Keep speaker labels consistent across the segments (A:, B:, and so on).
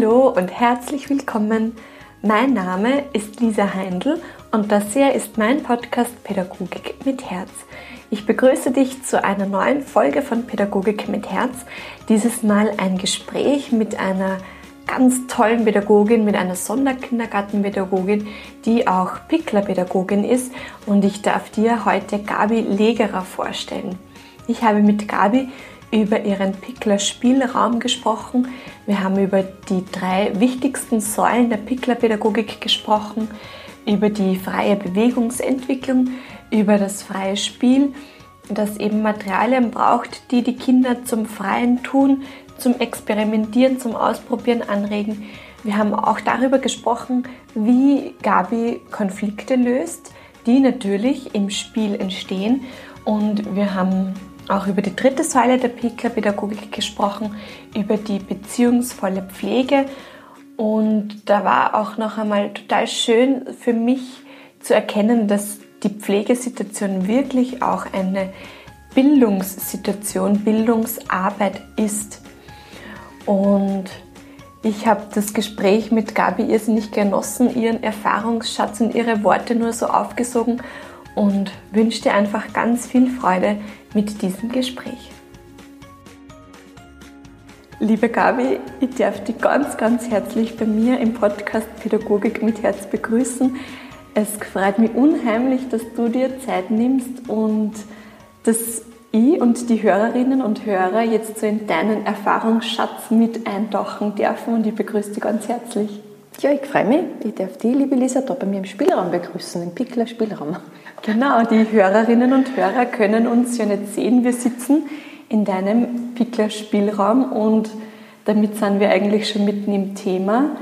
A: Hallo und herzlich willkommen. Mein Name ist Lisa Heindl und das hier ist mein Podcast Pädagogik mit Herz. Ich begrüße dich zu einer neuen Folge von Pädagogik mit Herz. Dieses Mal ein Gespräch mit einer ganz tollen Pädagogin, mit einer Sonderkindergartenpädagogin, die auch Picklerpädagogin ist und ich darf dir heute Gabi Legerer vorstellen. Ich habe mit Gabi über ihren Pickler-Spielraum gesprochen. Wir haben über die drei wichtigsten Säulen der Pickler-Pädagogik gesprochen, über die freie Bewegungsentwicklung, über das freie Spiel, das eben Materialien braucht, die die Kinder zum freien Tun, zum Experimentieren, zum Ausprobieren anregen. Wir haben auch darüber gesprochen, wie Gabi Konflikte löst, die natürlich im Spiel entstehen. Und wir haben auch über die dritte Säule der PK-Pädagogik gesprochen, über die beziehungsvolle Pflege. Und da war auch noch einmal total schön für mich zu erkennen, dass die Pflegesituation wirklich auch eine Bildungssituation, Bildungsarbeit ist. Und ich habe das Gespräch mit Gabi irrsinnig genossen, ihren Erfahrungsschatz und ihre Worte nur so aufgesogen und wünsche dir einfach ganz viel Freude mit diesem Gespräch. Liebe Gabi, ich darf dich ganz, ganz herzlich bei mir im Podcast Pädagogik mit Herz begrüßen. Es freut mich unheimlich, dass du dir Zeit nimmst und dass ich und die Hörerinnen und Hörer jetzt so in deinen Erfahrungsschatz mit eintauchen dürfen und ich begrüße dich ganz herzlich.
B: Ja, ich freue mich. Ich darf dich, liebe Lisa, da bei mir im Spielraum begrüßen, im Pickler Spielraum.
A: Genau, die Hörerinnen und Hörer können uns ja nicht sehen. Wir sitzen in deinem Pickler Spielraum und damit sind wir eigentlich schon mitten im Thema.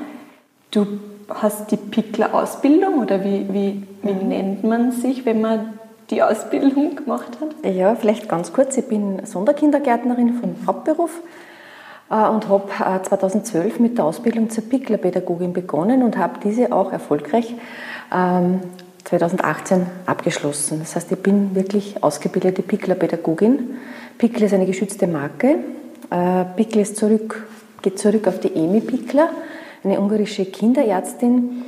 A: Du hast die Pickler Ausbildung oder wie, wie, wie mhm. nennt man sich, wenn man die Ausbildung gemacht hat?
B: Ja, vielleicht ganz kurz. Ich bin Sonderkindergärtnerin von Hauptberuf äh, und habe 2012 äh, mit der Ausbildung zur Picklerpädagogin begonnen und habe diese auch erfolgreich ähm, 2018 abgeschlossen. Das heißt, ich bin wirklich ausgebildete Pickler-Pädagogin. Pickler ist eine geschützte Marke. Äh, Pickler ist zurück, geht zurück auf die Emi Pickler, eine ungarische Kinderärztin,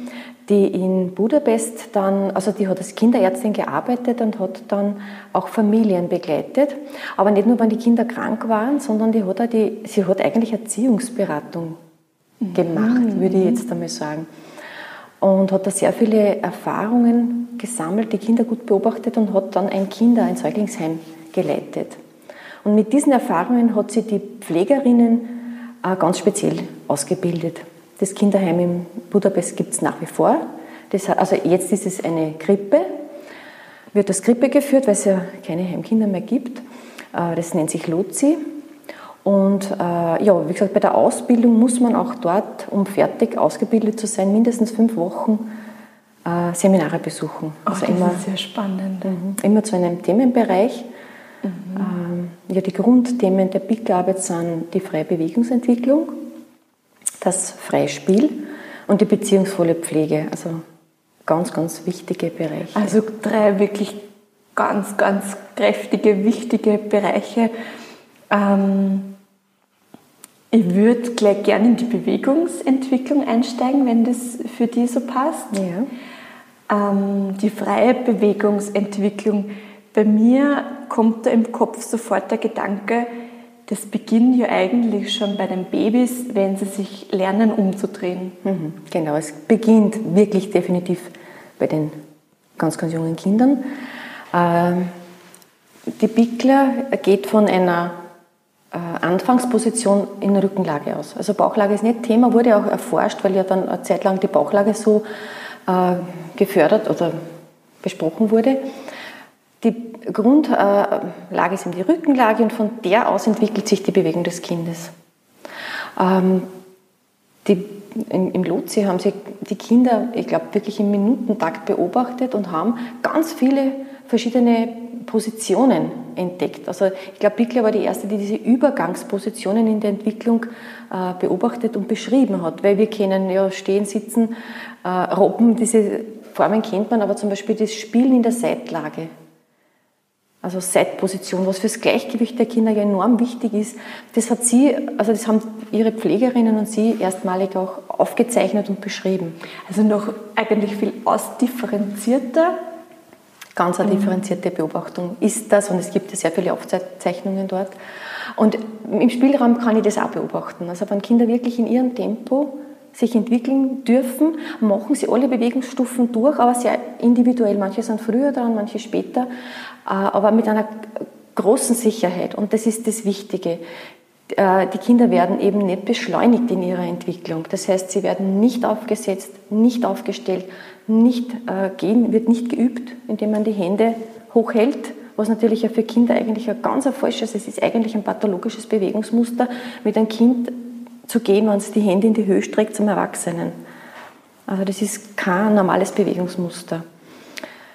B: die in Budapest dann, also die hat als Kinderärztin gearbeitet und hat dann auch Familien begleitet. Aber nicht nur, wenn die Kinder krank waren, sondern die hat die, sie hat eigentlich Erziehungsberatung gemacht, mhm. würde ich jetzt einmal sagen und hat da sehr viele Erfahrungen gesammelt, die Kinder gut beobachtet und hat dann ein Kinder, ein Säuglingsheim geleitet. Und mit diesen Erfahrungen hat sie die Pflegerinnen äh, ganz speziell ausgebildet. Das Kinderheim in Budapest gibt es nach wie vor. Das, also jetzt ist es eine Krippe, wird als Krippe geführt, weil es ja keine Heimkinder mehr gibt. Äh, das nennt sich Lozi und äh, ja, wie gesagt, bei der Ausbildung muss man auch dort, um fertig ausgebildet zu sein, mindestens fünf Wochen äh, Seminare besuchen.
A: Also das immer, ist sehr spannend.
B: Mhm, immer zu einem Themenbereich. Mhm. Ähm, ja, die Grundthemen der BIC-Arbeit sind die freie Bewegungsentwicklung, das freie Spiel und die beziehungsvolle Pflege. Also ganz, ganz wichtige Bereiche.
A: Also drei wirklich ganz, ganz kräftige, wichtige Bereiche. Ähm, ich würde gleich gerne in die Bewegungsentwicklung einsteigen, wenn das für die so passt. Ja. Ähm, die freie Bewegungsentwicklung. Bei mir kommt da im Kopf sofort der Gedanke, das beginnt ja eigentlich schon bei den Babys, wenn sie sich lernen umzudrehen.
B: Mhm, genau, es beginnt wirklich definitiv bei den ganz, ganz jungen Kindern. Ähm, die Bickler geht von einer Anfangsposition in Rückenlage aus. Also Bauchlage ist nicht Thema, wurde auch erforscht, weil ja dann eine Zeit lang die Bauchlage so äh, gefördert oder besprochen wurde. Die Grundlage ist in die Rückenlage und von der aus entwickelt sich die Bewegung des Kindes. Ähm, die, im, Im Lotse haben sie die Kinder, ich glaube, wirklich im Minutentakt beobachtet und haben ganz viele verschiedene Positionen entdeckt. Also ich glaube, Bickler war die erste, die diese Übergangspositionen in der Entwicklung äh, beobachtet und beschrieben hat, weil wir kennen ja stehen, sitzen, äh, robben, diese Formen kennt man, aber zum Beispiel das Spielen in der Seitlage. also Seitposition, was fürs Gleichgewicht der Kinder ja enorm wichtig ist. Das hat sie, also das haben ihre Pflegerinnen und sie erstmalig auch aufgezeichnet und beschrieben.
A: Also noch eigentlich viel ausdifferenzierter.
B: Ganz eine mhm. differenzierte Beobachtung ist das und es gibt ja sehr viele Aufzeichnungen dort. Und im Spielraum kann ich das auch beobachten. Also wenn Kinder wirklich in ihrem Tempo sich entwickeln dürfen, machen sie alle Bewegungsstufen durch, aber sehr individuell. Manche sind früher dran, manche später, äh, aber mit einer großen Sicherheit. Und das ist das Wichtige. Äh, die Kinder werden eben nicht beschleunigt in ihrer Entwicklung. Das heißt, sie werden nicht aufgesetzt, nicht aufgestellt, nicht äh, gehen, wird nicht geübt, indem man die Hände hochhält, was natürlich ja für Kinder eigentlich ein ganz falsches, es ist eigentlich ein pathologisches Bewegungsmuster, mit einem Kind zu gehen, wenn es die Hände in die Höhe streckt zum Erwachsenen. Also das ist kein normales Bewegungsmuster.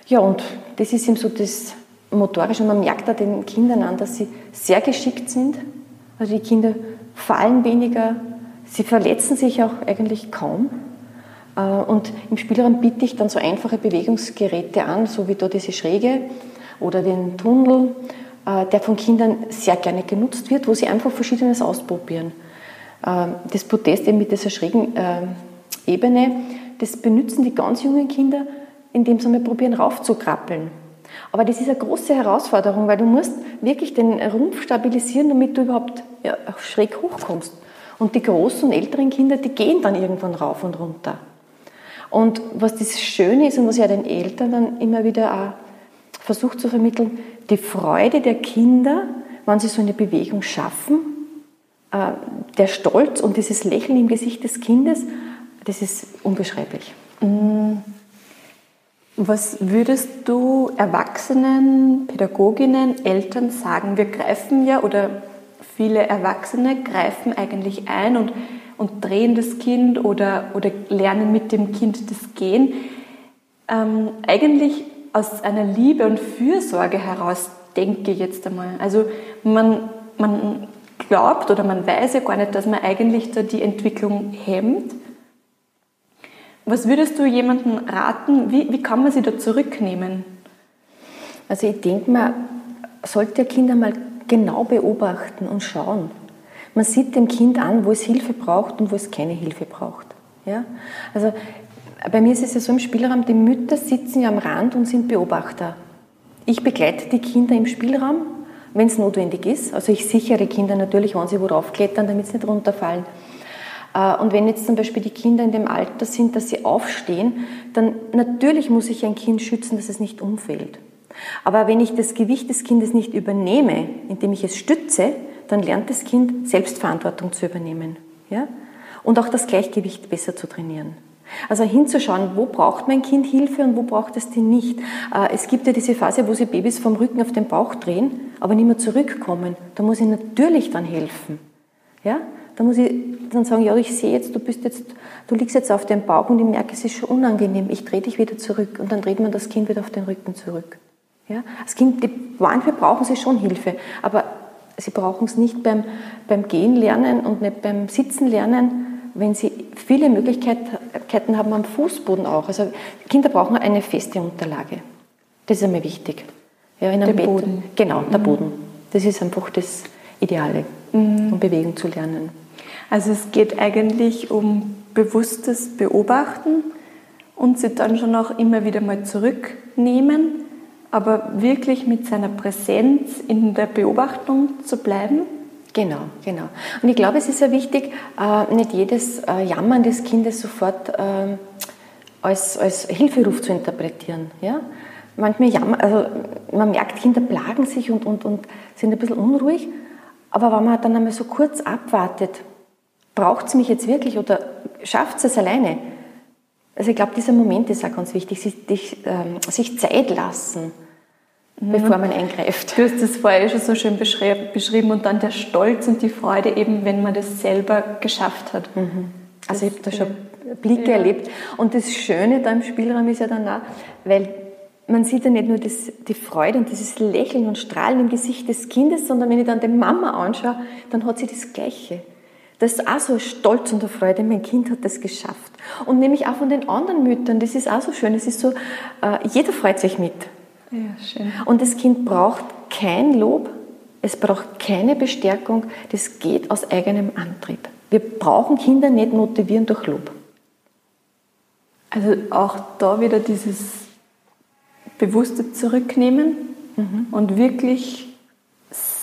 B: Ja, und das ist eben so das Motorische. Man merkt da den Kindern an, dass sie sehr geschickt sind. Also die Kinder fallen weniger, sie verletzen sich auch eigentlich kaum. Äh, und im Spielraum biete ich dann so einfache Bewegungsgeräte an, so wie da diese Schräge oder den Tunnel, äh, der von Kindern sehr gerne genutzt wird, wo sie einfach Verschiedenes ausprobieren. Ähm, das Protest eben mit dieser schrägen äh, Ebene, das benutzen die ganz jungen Kinder, indem sie mal probieren, raufzukrabbeln. Aber das ist eine große Herausforderung, weil du musst wirklich den Rumpf stabilisieren, damit du überhaupt ja, schräg hochkommst. Und die großen und älteren Kinder, die gehen dann irgendwann rauf und runter. Und was das Schöne ist und was ja den Eltern dann immer wieder auch versucht zu vermitteln, die Freude der Kinder, wenn sie so eine Bewegung schaffen, äh, der Stolz und dieses Lächeln im Gesicht des Kindes, das ist unbeschreiblich. Mm.
A: Was würdest du Erwachsenen, Pädagoginnen, Eltern sagen? Wir greifen ja oder viele Erwachsene greifen eigentlich ein und, und drehen das Kind oder, oder lernen mit dem Kind das Gehen. Ähm, eigentlich aus einer Liebe und Fürsorge heraus, denke ich jetzt einmal. Also man, man glaubt oder man weiß ja gar nicht, dass man eigentlich da die Entwicklung hemmt. Was würdest du jemandem raten, wie, wie kann man sie da zurücknehmen?
B: Also ich denke, man sollte Kinder mal genau beobachten und schauen. Man sieht dem Kind an, wo es Hilfe braucht und wo es keine Hilfe braucht. Ja? Also bei mir ist es ja so im Spielraum, die Mütter sitzen ja am Rand und sind Beobachter. Ich begleite die Kinder im Spielraum wenn es notwendig ist. Also ich sichere Kinder natürlich, wenn sie wo raufklettern, damit sie nicht runterfallen. Äh, und wenn jetzt zum Beispiel die Kinder in dem Alter sind, dass sie aufstehen, dann natürlich muss ich ein Kind schützen, dass es nicht umfällt. Aber wenn ich das Gewicht des Kindes nicht übernehme, indem ich es stütze, dann lernt das Kind Selbstverantwortung zu übernehmen. Ja? Und auch das Gleichgewicht besser zu trainieren. Also hinzuschauen, wo braucht mein Kind Hilfe und wo braucht es die nicht. Äh, es gibt ja diese Phase, wo sie Babys vom Rücken auf den Bauch drehen, aber nicht mehr zurückkommen. Da muss ich natürlich dann helfen. Ja? Da muss ich dann sagen, ja, ich sehe jetzt, du bist jetzt, du liegst jetzt auf dem Bauch und ich merke, es ist schon unangenehm. Ich drehe dich wieder zurück und dann dreht man das Kind wieder auf den Rücken zurück. Ja? Das Kind, die, manchmal brauchen sie schon Hilfe, aber sie brauchen es nicht beim, beim Gehen lernen und nicht beim Sitzen lernen, wenn sie viele Möglichkeiten haben am Fußboden auch. Also Kinder brauchen eine feste Unterlage. Das ist einmal wichtig.
A: Ja, in einem der Bett. Boden.
B: Genau, der mhm. Boden. Das ist einfach das Ideale, mhm. um Bewegung zu lernen.
A: Also es geht eigentlich um bewusstes Beobachten und sie dann schon auch immer wieder mal zurücknehmen, aber wirklich mit seiner Präsenz in der Beobachtung zu bleiben
B: Genau, genau. Und ich glaube, es ist ja wichtig, äh, nicht jedes äh, Jammern des Kindes sofort ähm, als, als Hilferuf zu interpretieren. Ja? Manchmal jammern, also man merkt, Kinder plagen sich und, und, und sind ein bisschen unruhig, aber wenn man dann einmal so kurz abwartet, braucht es mich jetzt wirklich oder schafft es alleine? Also ich glaube, dieser Moment ist auch ganz wichtig, sich, sich, ähm, sich Zeit lassen mhm. bevor man eingreift.
A: Du hast das vorher schon so schön beschrieben und dann der Stolz und die Freude eben, wenn man das selber geschafft hat.
B: Mhm. Also ich habe da schon Blicke ja. erlebt. Und das Schöne da im Spielraum ist ja dann auch, weil man sieht ja nicht nur das, die Freude und dieses Lächeln und Strahlen im Gesicht des Kindes, sondern wenn ich dann die Mama anschaue, dann hat sie das Gleiche. Das ist auch so Stolz und Freude, mein Kind hat das geschafft. Und nämlich auch von den anderen Müttern, das ist auch so schön. Es ist so, äh, jeder freut sich mit. Ja, schön. Und das Kind braucht kein Lob, es braucht keine Bestärkung, das geht aus eigenem Antrieb. Wir brauchen Kinder nicht motivieren durch Lob.
A: Also auch da wieder dieses bewusste Zurücknehmen mhm. und wirklich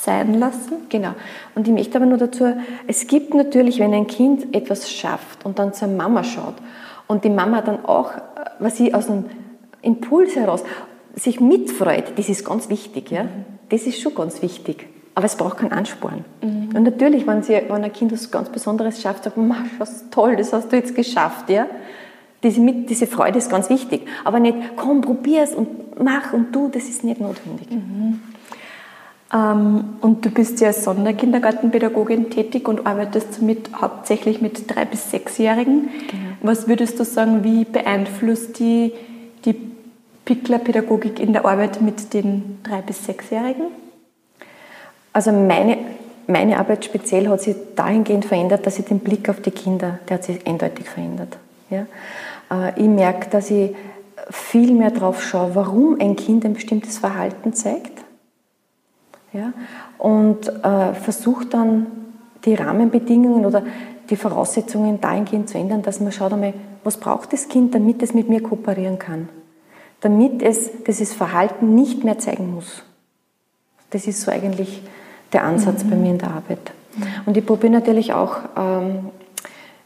A: sein lassen.
B: Genau. Und ich möchte aber nur dazu, es gibt natürlich, wenn ein Kind etwas schafft und dann zur Mama schaut und die Mama dann auch, was sie aus einem Impuls heraus sich mitfreut, das ist ganz wichtig. Ja? Das ist schon ganz wichtig. Aber es braucht keinen Ansporn. Mhm. Und natürlich, wenn, sie, wenn ein Kind was ganz Besonderes schafft, sagt man, was toll, das hast du jetzt geschafft. Ja? Diese, diese Freude ist ganz wichtig. Aber nicht, komm, probier's und mach und tu, das ist nicht notwendig. Mhm.
A: Ähm, und du bist ja als Sonderkindergartenpädagogin tätig und arbeitest mit, hauptsächlich mit drei- bis sechsjährigen. Genau. Was würdest du sagen, wie beeinflusst die, die Pickler-Pädagogik in der Arbeit mit den drei- bis sechsjährigen?
B: Also meine, meine Arbeit speziell hat sich dahingehend verändert, dass ich den Blick auf die Kinder, der hat sich eindeutig verändert. Ja? Äh, ich merke, dass ich viel mehr darauf schaue, warum ein Kind ein bestimmtes Verhalten zeigt ja? Und äh, versucht dann die Rahmenbedingungen oder die Voraussetzungen dahingehend zu ändern, dass man schaut einmal, was braucht das Kind, damit es mit mir kooperieren kann. Damit es dieses Verhalten nicht mehr zeigen muss. Das ist so eigentlich der Ansatz mhm. bei mir in der Arbeit. Und ich probiere natürlich auch ähm,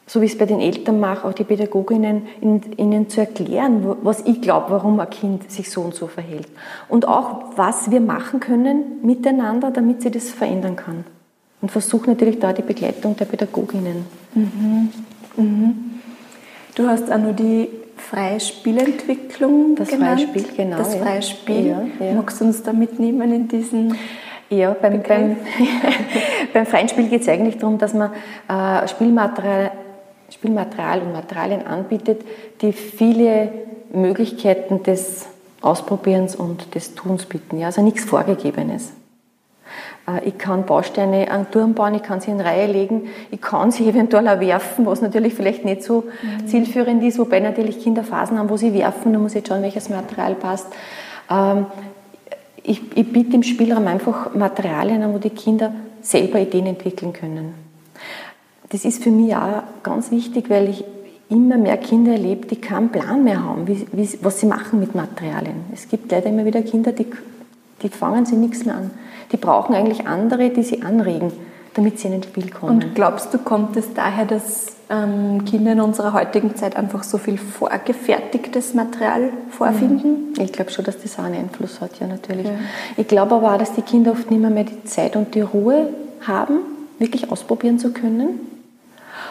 B: so wie ich es bei den Eltern mache, auch die Pädagoginnen, ihnen zu erklären, was ich glaube, warum ein Kind sich so und so verhält. Und auch, was wir machen können miteinander, damit sie das verändern kann. Und versuche natürlich da die Begleitung der Pädagoginnen. Mhm.
A: Mhm. Du hast auch nur die freie Spielentwicklung
B: Das
A: genannt.
B: freie Spiel, genau.
A: Das freie Spiel. Ja, ja. Magst du uns da mitnehmen in diesen
B: ja, beim, beim, beim freien Spiel geht es eigentlich darum, dass man äh, Spielmaterial Spielmaterial und Materialien anbietet, die viele Möglichkeiten des Ausprobierens und des Tuns bieten. Ja, also nichts Vorgegebenes. Äh, ich kann Bausteine an Turm bauen, ich kann sie in Reihe legen, ich kann sie eventuell auch werfen, was natürlich vielleicht nicht so mhm. zielführend ist, wobei natürlich Kinder Phasen haben, wo sie werfen, da muss ich jetzt schauen, welches Material passt. Ähm, ich, ich biete im Spielraum einfach Materialien an, wo die Kinder selber Ideen entwickeln können das ist für mich auch ganz wichtig, weil ich immer mehr Kinder erlebe, die keinen Plan mehr haben, wie, wie, was sie machen mit Materialien. Es gibt leider immer wieder Kinder, die, die fangen sie nichts mehr an. Die brauchen eigentlich andere, die sie anregen, damit sie in ein Spiel kommen.
A: Und glaubst du, kommt es daher, dass ähm, Kinder in unserer heutigen Zeit einfach so viel vorgefertigtes Material vorfinden?
B: Mhm. Ich glaube schon, dass das auch einen Einfluss hat, ja natürlich. Ja. Ich glaube aber auch, dass die Kinder oft nicht mehr, mehr die Zeit und die Ruhe haben, wirklich ausprobieren zu können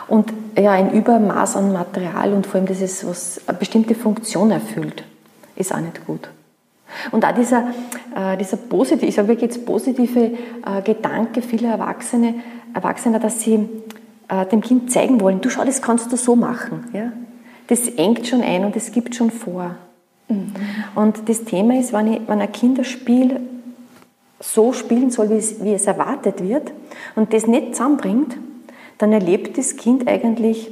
B: und ja, ein Übermaß an Material und vor allem das ist, was eine bestimmte Funktion erfüllt, ist auch nicht gut. Und auch dieser, äh, dieser positive, ich sage jetzt positive äh, Gedanke vieler Erwachsene, Erwachsener, dass sie äh, dem Kind zeigen wollen, du schau, das kannst du so machen. Ja? Das engt schon ein und das gibt schon vor. Mhm. Und das Thema ist, wenn, ich, wenn ein Kinderspiel so spielen soll, wie es, wie es erwartet wird und das nicht zusammenbringt, dann erlebt das Kind eigentlich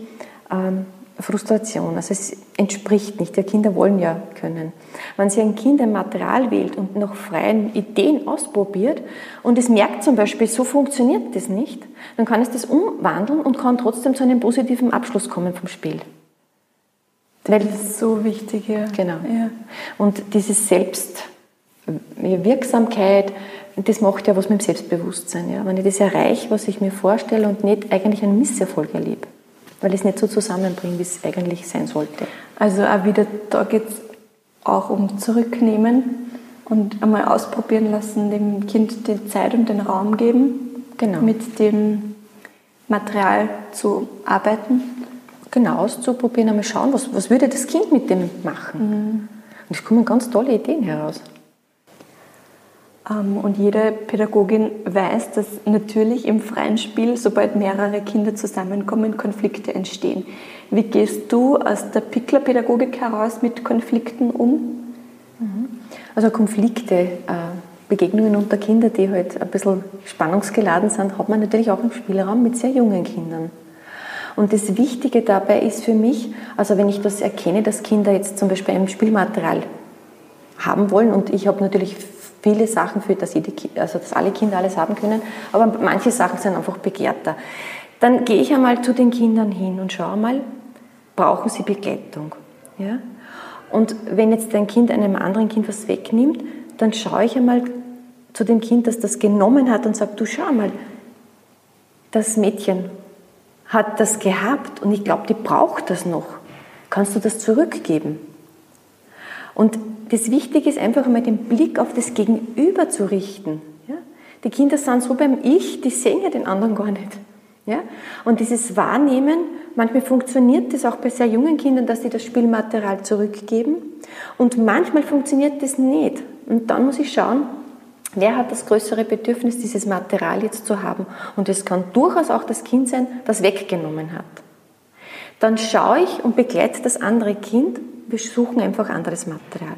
B: ähm, Frustration. Also es entspricht nicht. Die Kinder wollen ja können. Wenn sie ein Kind ein Material wählt und nach freien Ideen ausprobiert und es merkt zum Beispiel, so funktioniert das nicht, dann kann es das umwandeln und kann trotzdem zu einem positiven Abschluss kommen vom Spiel.
A: Weil das ist so wichtig, ja.
B: Genau. Ja. Und diese Selbstwirksamkeit, das macht ja was mit dem Selbstbewusstsein. Ja? Wenn ich das erreiche, was ich mir vorstelle und nicht eigentlich einen Misserfolg erlebe, weil ich es nicht so zusammenbringe, wie es eigentlich sein sollte.
A: Also auch wieder, da geht es auch um Zurücknehmen und einmal ausprobieren lassen, dem Kind die Zeit und den Raum geben, genau. mit dem Material zu arbeiten.
B: Genau, auszuprobieren, einmal schauen, was, was würde das Kind mit dem machen. Mhm. Und es kommen ganz tolle Ideen heraus.
A: Ähm, und jede Pädagogin weiß, dass natürlich im freien Spiel, sobald mehrere Kinder zusammenkommen, Konflikte entstehen. Wie gehst du aus der Pickler-Pädagogik heraus mit Konflikten um?
B: Mhm. Also Konflikte, äh, Begegnungen unter Kindern, die halt ein bisschen spannungsgeladen sind, hat man natürlich auch im Spielraum mit sehr jungen Kindern. Und das Wichtige dabei ist für mich, also wenn ich das erkenne, dass Kinder jetzt zum Beispiel ein Spielmaterial haben wollen. Und ich habe natürlich viele Sachen für, dass, jede, also dass alle Kinder alles haben können, aber manche Sachen sind einfach begehrter. Dann gehe ich einmal zu den Kindern hin und schaue mal, brauchen sie Begleitung? Ja? Und wenn jetzt ein Kind einem anderen Kind was wegnimmt, dann schaue ich einmal zu dem Kind, das das genommen hat und sage, du schau mal, das Mädchen hat das gehabt und ich glaube, die braucht das noch. Kannst du das zurückgeben? Und das Wichtige ist einfach einmal den Blick auf das Gegenüber zu richten. Ja? Die Kinder sind so beim Ich, die sehen ja den anderen gar nicht. Ja? Und dieses Wahrnehmen, manchmal funktioniert das auch bei sehr jungen Kindern, dass sie das Spielmaterial zurückgeben. Und manchmal funktioniert das nicht. Und dann muss ich schauen, wer hat das größere Bedürfnis, dieses Material jetzt zu haben. Und es kann durchaus auch das Kind sein, das weggenommen hat. Dann schaue ich und begleite das andere Kind. Wir suchen einfach anderes Material.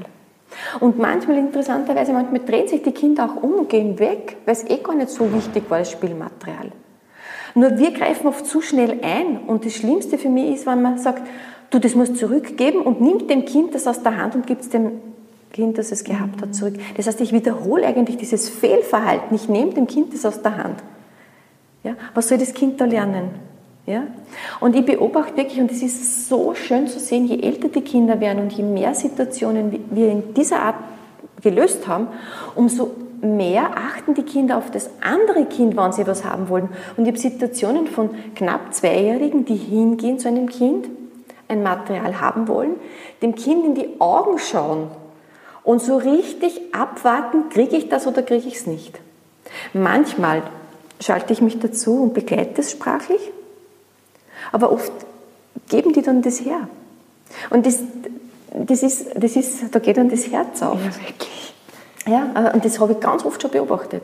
B: Und manchmal, interessanterweise, manchmal drehen sich die Kinder auch um und gehen weg, weil es eh gar nicht so wichtig war, das Spielmaterial. Nur wir greifen oft zu schnell ein und das Schlimmste für mich ist, wenn man sagt, du, das musst zurückgeben und nimmt dem Kind das aus der Hand und gibt es dem Kind, das es gehabt hat, zurück. Das heißt, ich wiederhole eigentlich dieses Fehlverhalten. Ich nehme dem Kind das aus der Hand. Ja? Was soll das Kind da lernen? Ja? Und ich beobachte wirklich, und es ist so schön zu sehen, je älter die Kinder werden und je mehr Situationen wir in dieser Art gelöst haben, umso mehr achten die Kinder auf das andere Kind, wann sie was haben wollen. Und ich habe Situationen von knapp Zweijährigen, die hingehen zu einem Kind, ein Material haben wollen, dem Kind in die Augen schauen und so richtig abwarten, kriege ich das oder kriege ich es nicht. Manchmal schalte ich mich dazu und begleite es sprachlich, aber oft geben die dann das her. Und das, das, ist, das ist, da geht dann das Herz auf. Ja, wirklich. Ja, und das habe ich ganz oft schon beobachtet.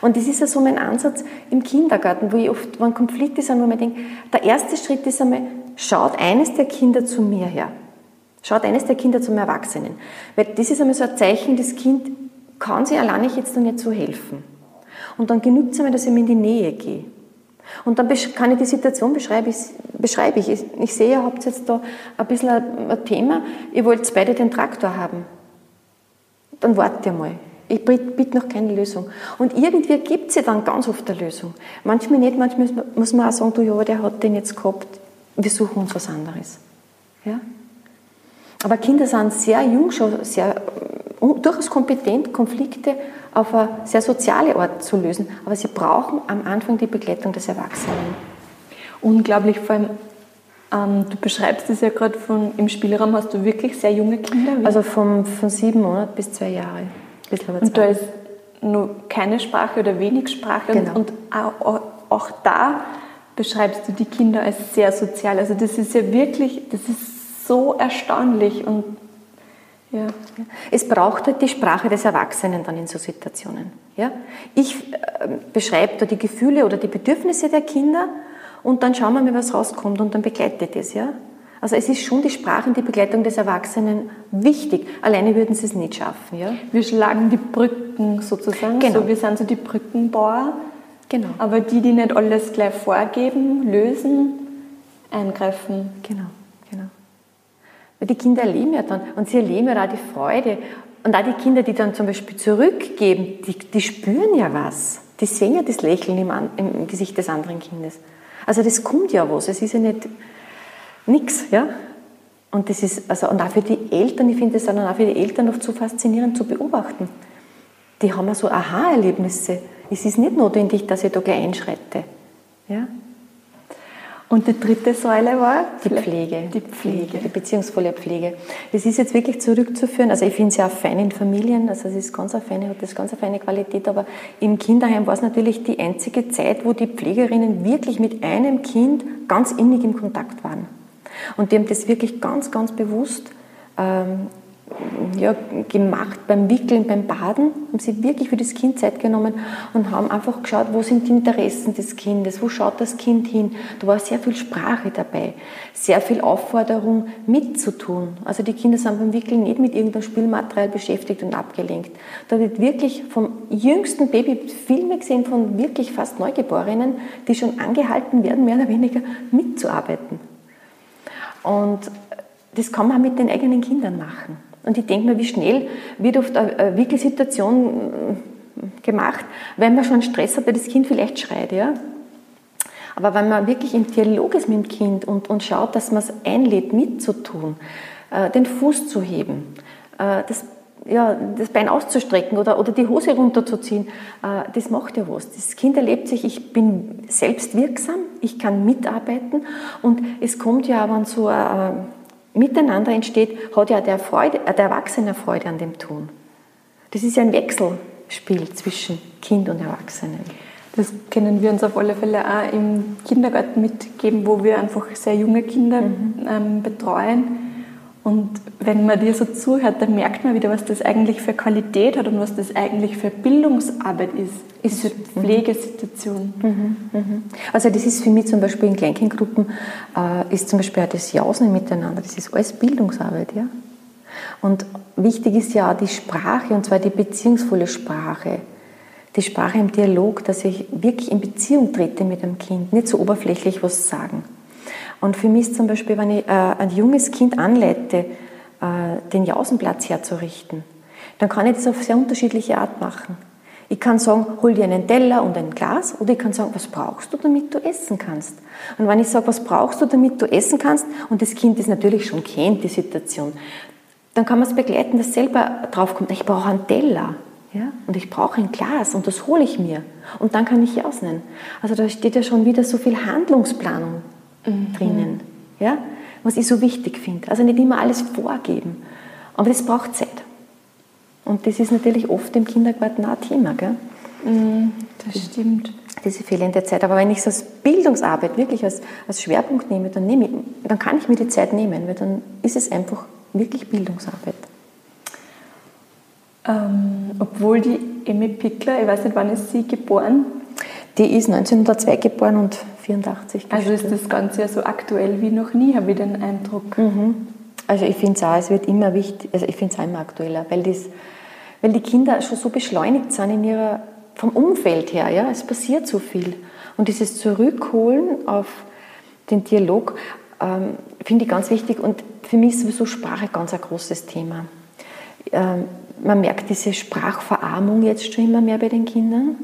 B: Und das ist ja so mein Ansatz im Kindergarten, wo ich oft, wenn Konflikte sind, wo man denkt, der erste Schritt ist einmal, schaut eines der Kinder zu mir her. Schaut eines der Kinder zum Erwachsenen. Weil das ist einmal so ein Zeichen, das Kind kann sich alleine jetzt noch nicht so helfen. Und dann genügt es einmal, dass ich mir in die Nähe gehe. Und dann kann ich die Situation beschreiben. Beschreibe ich. Ich sehe, ihr habt jetzt da ein bisschen ein Thema. Ihr wollt beide den Traktor haben dann warte mal. Ich bitte noch keine Lösung. Und irgendwie gibt es ja dann ganz oft eine Lösung. Manchmal nicht, manchmal muss man auch sagen, du ja, der hat den jetzt gehabt, wir suchen uns was anderes. Ja? Aber Kinder sind sehr jung schon, sehr, durchaus kompetent, Konflikte auf eine sehr soziale Art zu lösen. Aber sie brauchen am Anfang die Begleitung des Erwachsenen.
A: Unglaublich, vor allem ähm, du beschreibst es ja gerade von im Spielraum hast du wirklich sehr junge Kinder.
B: Also vom, von sieben Monaten bis zwei Jahre.
A: Bis und da ist nur keine Sprache oder wenig Sprache. Genau. Und, und auch, auch, da beschreibst du die Kinder als sehr sozial. Also das ist ja wirklich, das ist so erstaunlich und
B: ja. Es braucht halt die Sprache des Erwachsenen dann in so Situationen. Ja? Ich äh, beschreibe da die Gefühle oder die Bedürfnisse der Kinder und dann schauen wir mal, was rauskommt und dann begleitet es, ja. Also es ist schon die Sprache und die Begleitung des Erwachsenen wichtig. Alleine würden sie es nicht schaffen, ja.
A: Wir schlagen die Brücken sozusagen. Genau. So, wir sind so die Brückenbauer. Genau. Aber die, die nicht alles gleich vorgeben, lösen, eingreifen.
B: Genau, genau. Weil die Kinder erleben ja dann, und sie erleben ja auch die Freude. Und auch die Kinder, die dann zum Beispiel zurückgeben, die, die spüren ja was. Die sehen ja das Lächeln im, im Gesicht des anderen Kindes. Also das kommt ja was, es ist ja nicht nichts, ja. Und das ist, also, und auch für die Eltern, ich finde das dann auch für die Eltern oft so faszinierend zu beobachten. Die haben ja so Aha-Erlebnisse. Es ist nicht notwendig, dass ich da gleich einschreite. Ja?
A: Und die dritte Säule war?
B: Die Pflege. Die Pflege, die beziehungsvolle Pflege. Das ist jetzt wirklich zurückzuführen. Also ich finde es ja auch fein in Familien, also es ist ganz eine feine, hat das ganz eine feine Qualität, aber im Kinderheim war es natürlich die einzige Zeit, wo die Pflegerinnen wirklich mit einem Kind ganz innig im Kontakt waren. Und die haben das wirklich ganz, ganz bewusst ähm, ja, gemacht beim Wickeln, beim Baden, haben sie wirklich für das Kind Zeit genommen und haben einfach geschaut, wo sind die Interessen des Kindes, wo schaut das Kind hin. Da war sehr viel Sprache dabei, sehr viel Aufforderung mitzutun. Also die Kinder sind beim Wickeln nicht mit irgendeinem Spielmaterial beschäftigt und abgelenkt. Da wird wirklich vom jüngsten Baby Filme gesehen von wirklich fast Neugeborenen, die schon angehalten werden, mehr oder weniger mitzuarbeiten. Und das kann man mit den eigenen Kindern machen. Und ich denke mir, wie schnell wird oft eine wirkliche Situation gemacht, wenn man schon Stress hat, weil das Kind vielleicht schreit. Ja? Aber wenn man wirklich im Dialog ist mit dem Kind und, und schaut, dass man es einlädt, mitzutun, äh, den Fuß zu heben, äh, das, ja, das Bein auszustrecken oder, oder die Hose runterzuziehen, äh, das macht ja was. Das Kind erlebt sich, ich bin selbst wirksam, ich kann mitarbeiten und es kommt ja, wenn so ein Miteinander entsteht, hat ja der, Freude, der Erwachsene Freude an dem Tun. Das ist ja ein Wechselspiel zwischen Kind und Erwachsenen.
A: Das können wir uns auf alle Fälle auch im Kindergarten mitgeben, wo wir einfach sehr junge Kinder mhm. ähm, betreuen und wenn man dir so zuhört, dann merkt man wieder, was das eigentlich für Qualität hat und was das eigentlich für Bildungsarbeit ist, ist diese Pflegesituation.
B: Mhm, mhm. Also das ist für mich zum Beispiel in Kleinkindgruppen, äh, ist zum Beispiel auch das Jausen miteinander, das ist alles Bildungsarbeit. Ja? Und wichtig ist ja auch die Sprache, und zwar die beziehungsvolle Sprache. Die Sprache im Dialog, dass ich wirklich in Beziehung trete mit dem Kind, nicht so oberflächlich was sagen. Und für mich ist zum Beispiel, wenn ich äh, ein junges Kind anleite, äh, den Jausenplatz herzurichten, dann kann ich das auf sehr unterschiedliche Art machen. Ich kann sagen, hol dir einen Teller und ein Glas, oder ich kann sagen, was brauchst du, damit du essen kannst? Und wenn ich sage, was brauchst du, damit du essen kannst, und das Kind das natürlich schon kennt, die Situation, dann kann man es begleiten, dass selber draufkommt, ich brauche einen Teller. Ja? Und ich brauche ein Glas und das hole ich mir. Und dann kann ich jausen. Also da steht ja schon wieder so viel Handlungsplanung mhm. drinnen. Ja? Was ich so wichtig finde. Also nicht immer alles vorgeben. Aber das braucht Zeit. Und das ist natürlich oft im Kindergarten auch ein Thema. Gell?
A: Mhm, das stimmt.
B: Diese fehlende Zeit. Aber wenn ich es als Bildungsarbeit wirklich als, als Schwerpunkt nehme, dann, nehme ich, dann kann ich mir die Zeit nehmen, weil dann ist es einfach wirklich Bildungsarbeit.
A: Ähm, obwohl die Emmy Pickler, ich weiß nicht, wann ist sie geboren?
B: Die ist 1902 geboren und 84
A: Also ist das Ganze ja so aktuell wie noch nie, habe ich den Eindruck.
B: Mhm. Also ich finde es auch, es wird immer wichtig, also ich finde es immer aktueller, weil, das, weil die Kinder schon so beschleunigt sind in ihrer, vom Umfeld her, ja, es passiert so viel. Und dieses Zurückholen auf den Dialog ähm, finde ich ganz wichtig und für mich ist sowieso Sprache ganz ein großes Thema. Ähm, man merkt diese Sprachverarmung jetzt schon immer mehr bei den Kindern.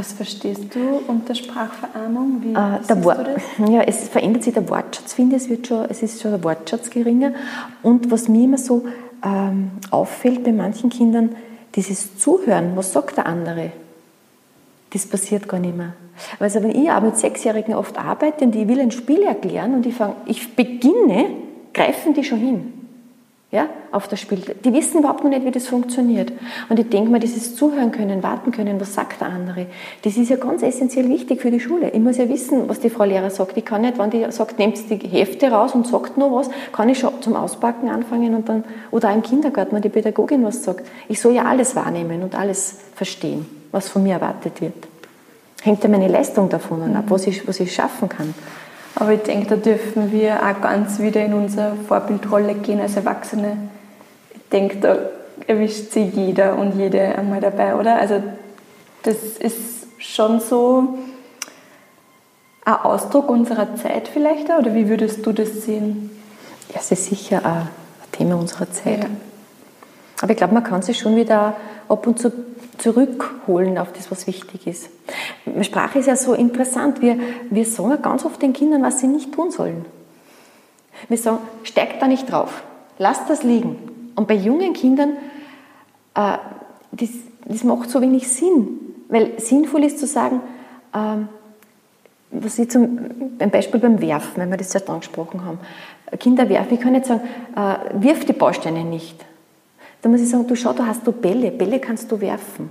A: Was verstehst du unter Sprachverarmung?
B: Wie äh, der Wort, Ja, es verändert sich der Wortschatz, finde ich. Es, wird schon, es ist schon der Wortschatz geringer. Und was mir immer so ähm, auffällt bei manchen Kindern, dieses Zuhören, was sagt der andere, das passiert gar nicht mehr. Also wenn ich auch mit Sechsjährigen oft arbeite und ich will ein Spiel erklären und ich, fang, ich beginne, greifen die schon hin ja, auf das Spiel. Die wissen überhaupt noch nicht, wie das funktioniert. Und ich denke mal, dieses Zuhören können, warten können, was sagt der andere, das ist ja ganz essentiell wichtig für die Schule. Ich muss ja wissen, was die Frau Lehrer sagt. Ich kann nicht, wenn die sagt, nehmt die Hefte raus und sagt noch was, kann ich schon zum Auspacken anfangen und dann, oder auch im Kindergarten, wenn die Pädagogin was sagt. Ich soll ja alles wahrnehmen und alles verstehen, was von mir erwartet wird. Hängt ja meine Leistung davon ab, was ich, was ich schaffen kann.
A: Aber ich denke, da dürfen wir auch ganz wieder in unsere Vorbildrolle gehen als Erwachsene. Ich denke, da erwischt sich jeder und jede einmal dabei, oder? Also das ist schon so ein Ausdruck unserer Zeit vielleicht, oder wie würdest du das sehen?
B: Ja, es ist sicher ein Thema unserer Zeit. Ja. Aber ich glaube, man kann sich schon wieder ab und zu zurückholen auf das, was wichtig ist. Sprache ist ja so interessant. Wir, wir sagen ganz oft den Kindern, was sie nicht tun sollen. Wir sagen, steig da nicht drauf, lass das liegen. Und bei jungen Kindern, äh, das, das macht so wenig Sinn. Weil sinnvoll ist zu sagen, äh, was ich zum ein Beispiel beim Werfen, wenn wir das zuerst angesprochen haben. Kinder werfen, ich kann nicht sagen, äh, wirf die Bausteine nicht. Da muss ich sagen, du schau, da hast du Bälle, Bälle kannst du werfen.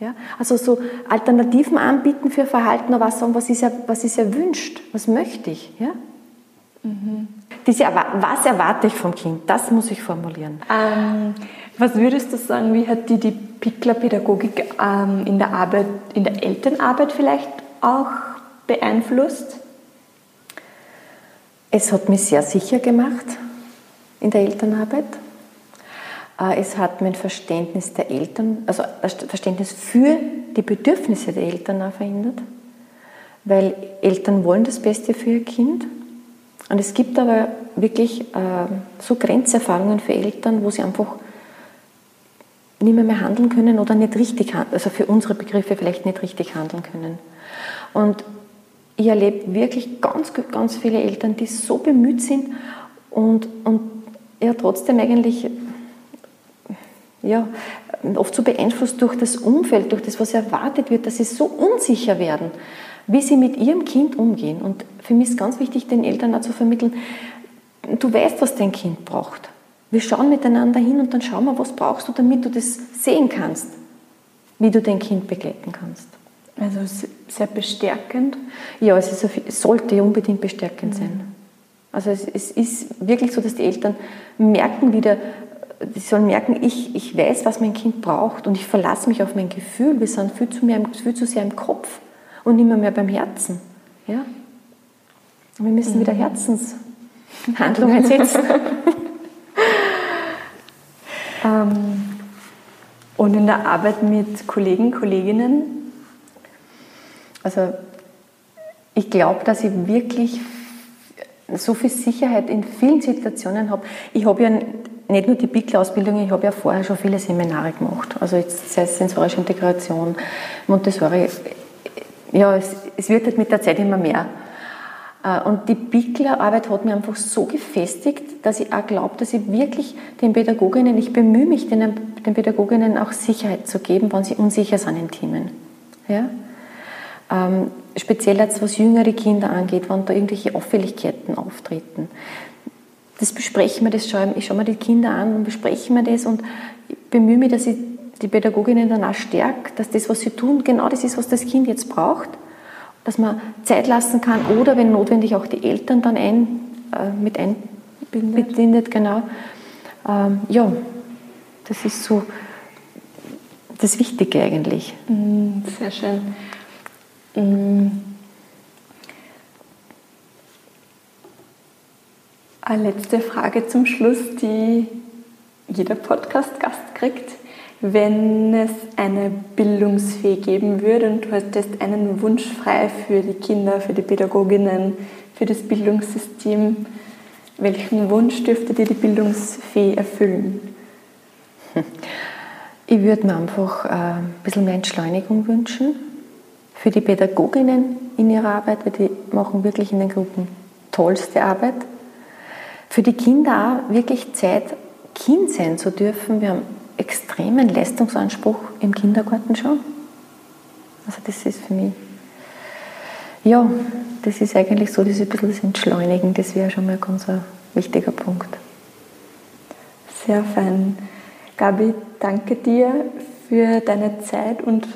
B: Ja? Also so Alternativen anbieten für Verhalten, aber auch sagen, was ist, er, was ist erwünscht, was möchte ich. Ja? Mhm. Diese, was erwarte ich vom Kind, das muss ich formulieren.
A: Ähm, was würdest du sagen, wie hat die, die Pickler-Pädagogik ähm, in der Arbeit, in der Elternarbeit vielleicht auch beeinflusst?
B: Es hat mich sehr sicher gemacht in der Elternarbeit. Äh, es hat mein Verständnis der Eltern, also das Verständnis für die Bedürfnisse der Eltern auch verändert, weil Eltern wollen das Beste für ihr Kind. Und es gibt aber wirklich äh, so Grenzerfahrungen für Eltern, wo sie einfach nicht mehr, mehr handeln können oder nicht richtig, also für unsere Begriffe vielleicht nicht richtig handeln können. Und ich erlebe wirklich ganz, ganz viele Eltern, die so bemüht sind und, und ja trotzdem eigentlich ja, oft so beeinflusst durch das Umfeld, durch das, was erwartet wird, dass sie so unsicher werden, wie sie mit ihrem Kind umgehen. Und für mich ist ganz wichtig, den Eltern auch zu vermitteln, du weißt, was dein Kind braucht. Wir schauen miteinander hin und dann schauen wir, was brauchst du, damit du das sehen kannst, wie du dein Kind begleiten kannst.
A: Also sehr bestärkend?
B: Ja, es, ist, sollte unbedingt bestärkend mhm. sein. Also es, es, ist wirklich so, dass die Eltern merken wieder, sie sollen merken, ich, ich weiß, was mein Kind braucht und ich verlasse mich auf mein Gefühl. Wir sind viel zu, mehr, viel zu sehr im Kopf und nicht mehr, mehr beim Herzen. Ja? Und wir müssen mhm. wieder Herzenshandlungen setzen.
A: ähm, und in der Arbeit mit Kollegen, Kolleginnen?
B: Also ich glaube, dass ich wirklich so viel Sicherheit in vielen Situationen habe. Ich habe ja nicht nur die BICLA-Ausbildung, ich habe ja vorher schon viele Seminare gemacht. Also jetzt sei es sensorische Integration, Montessori. Ja, es, es wird halt mit der Zeit immer mehr. Äh, und die BICLA-Arbeit hat mir einfach so gefestigt, dass ich auch glaube, dass ich wirklich den Pädagoginnen, ich bemühe mich, den, den Pädagoginnen auch Sicherheit zu geben, wenn sie unsicher sind in Themen. Ja? Ähm, speziell jetzt was jüngere Kinder angeht, wenn da irgendwelche Auffälligkeiten auftreten. Das besprechen wir, das schaue ich, ich schaue mir die Kinder an und bespreche mir das und bemühe mich, dass ich die Pädagoginnen dann auch stärke, dass das, was sie tun, genau das ist, was das Kind jetzt braucht, dass man Zeit lassen kann oder wenn notwendig auch die Eltern dann ein, äh, mit einbindet. Genau. Ähm, ja, das ist so das Wichtige eigentlich.
A: Mm, sehr schön. Eine letzte Frage zum Schluss, die jeder Podcast-Gast kriegt. Wenn es eine Bildungsfee geben würde und du hättest einen Wunsch frei für die Kinder, für die Pädagoginnen, für das Bildungssystem, welchen Wunsch dürfte dir die Bildungsfee erfüllen?
B: Ich würde mir einfach äh, ein bisschen mehr Entschleunigung wünschen für die Pädagoginnen in ihrer Arbeit, weil die machen wirklich in den Gruppen tollste Arbeit. Für die Kinder auch wirklich Zeit, Kind sein zu dürfen. Wir haben extremen Leistungsanspruch im Kindergarten schon. Also das ist für mich, ja, das ist eigentlich so, ein bisschen das Entschleunigen, das wäre schon mal ganz ein wichtiger Punkt.
A: Sehr fein. Gabi, danke dir für deine Zeit und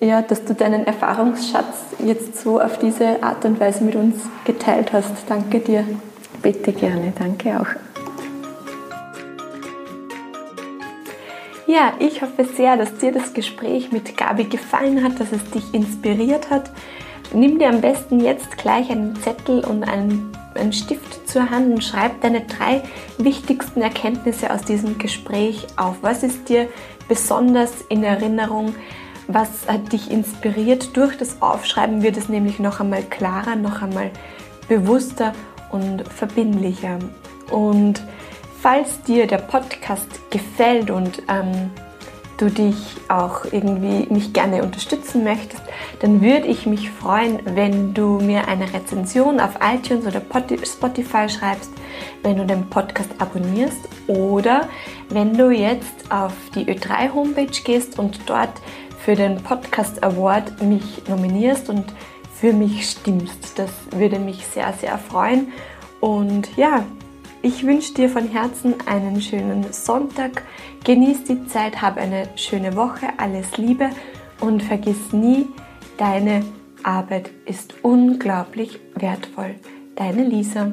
A: ja, dass du deinen Erfahrungsschatz jetzt so auf diese Art und Weise mit uns geteilt hast. Danke dir.
B: Bitte gerne, danke auch.
A: Ja, ich hoffe sehr, dass dir das Gespräch mit Gabi gefallen hat, dass es dich inspiriert hat. Nimm dir am besten jetzt gleich einen Zettel und einen, einen Stift zur Hand und schreib deine drei wichtigsten Erkenntnisse aus diesem Gespräch auf. Was ist dir besonders in Erinnerung? Was hat dich inspiriert? Durch das Aufschreiben wird es nämlich noch einmal klarer, noch einmal bewusster und verbindlicher. Und falls dir der Podcast gefällt und ähm, du dich auch irgendwie mich gerne unterstützen möchtest, dann würde ich mich freuen, wenn du mir eine Rezension auf iTunes oder Spotify schreibst, wenn du den Podcast abonnierst oder wenn du jetzt auf die Ö3 Homepage gehst und dort für den Podcast Award mich nominierst und für mich stimmst. Das würde mich sehr, sehr freuen. Und ja, ich wünsche dir von Herzen einen schönen Sonntag. Genieß die Zeit, hab eine schöne Woche, alles Liebe und vergiss nie, deine Arbeit ist unglaublich wertvoll. Deine Lisa.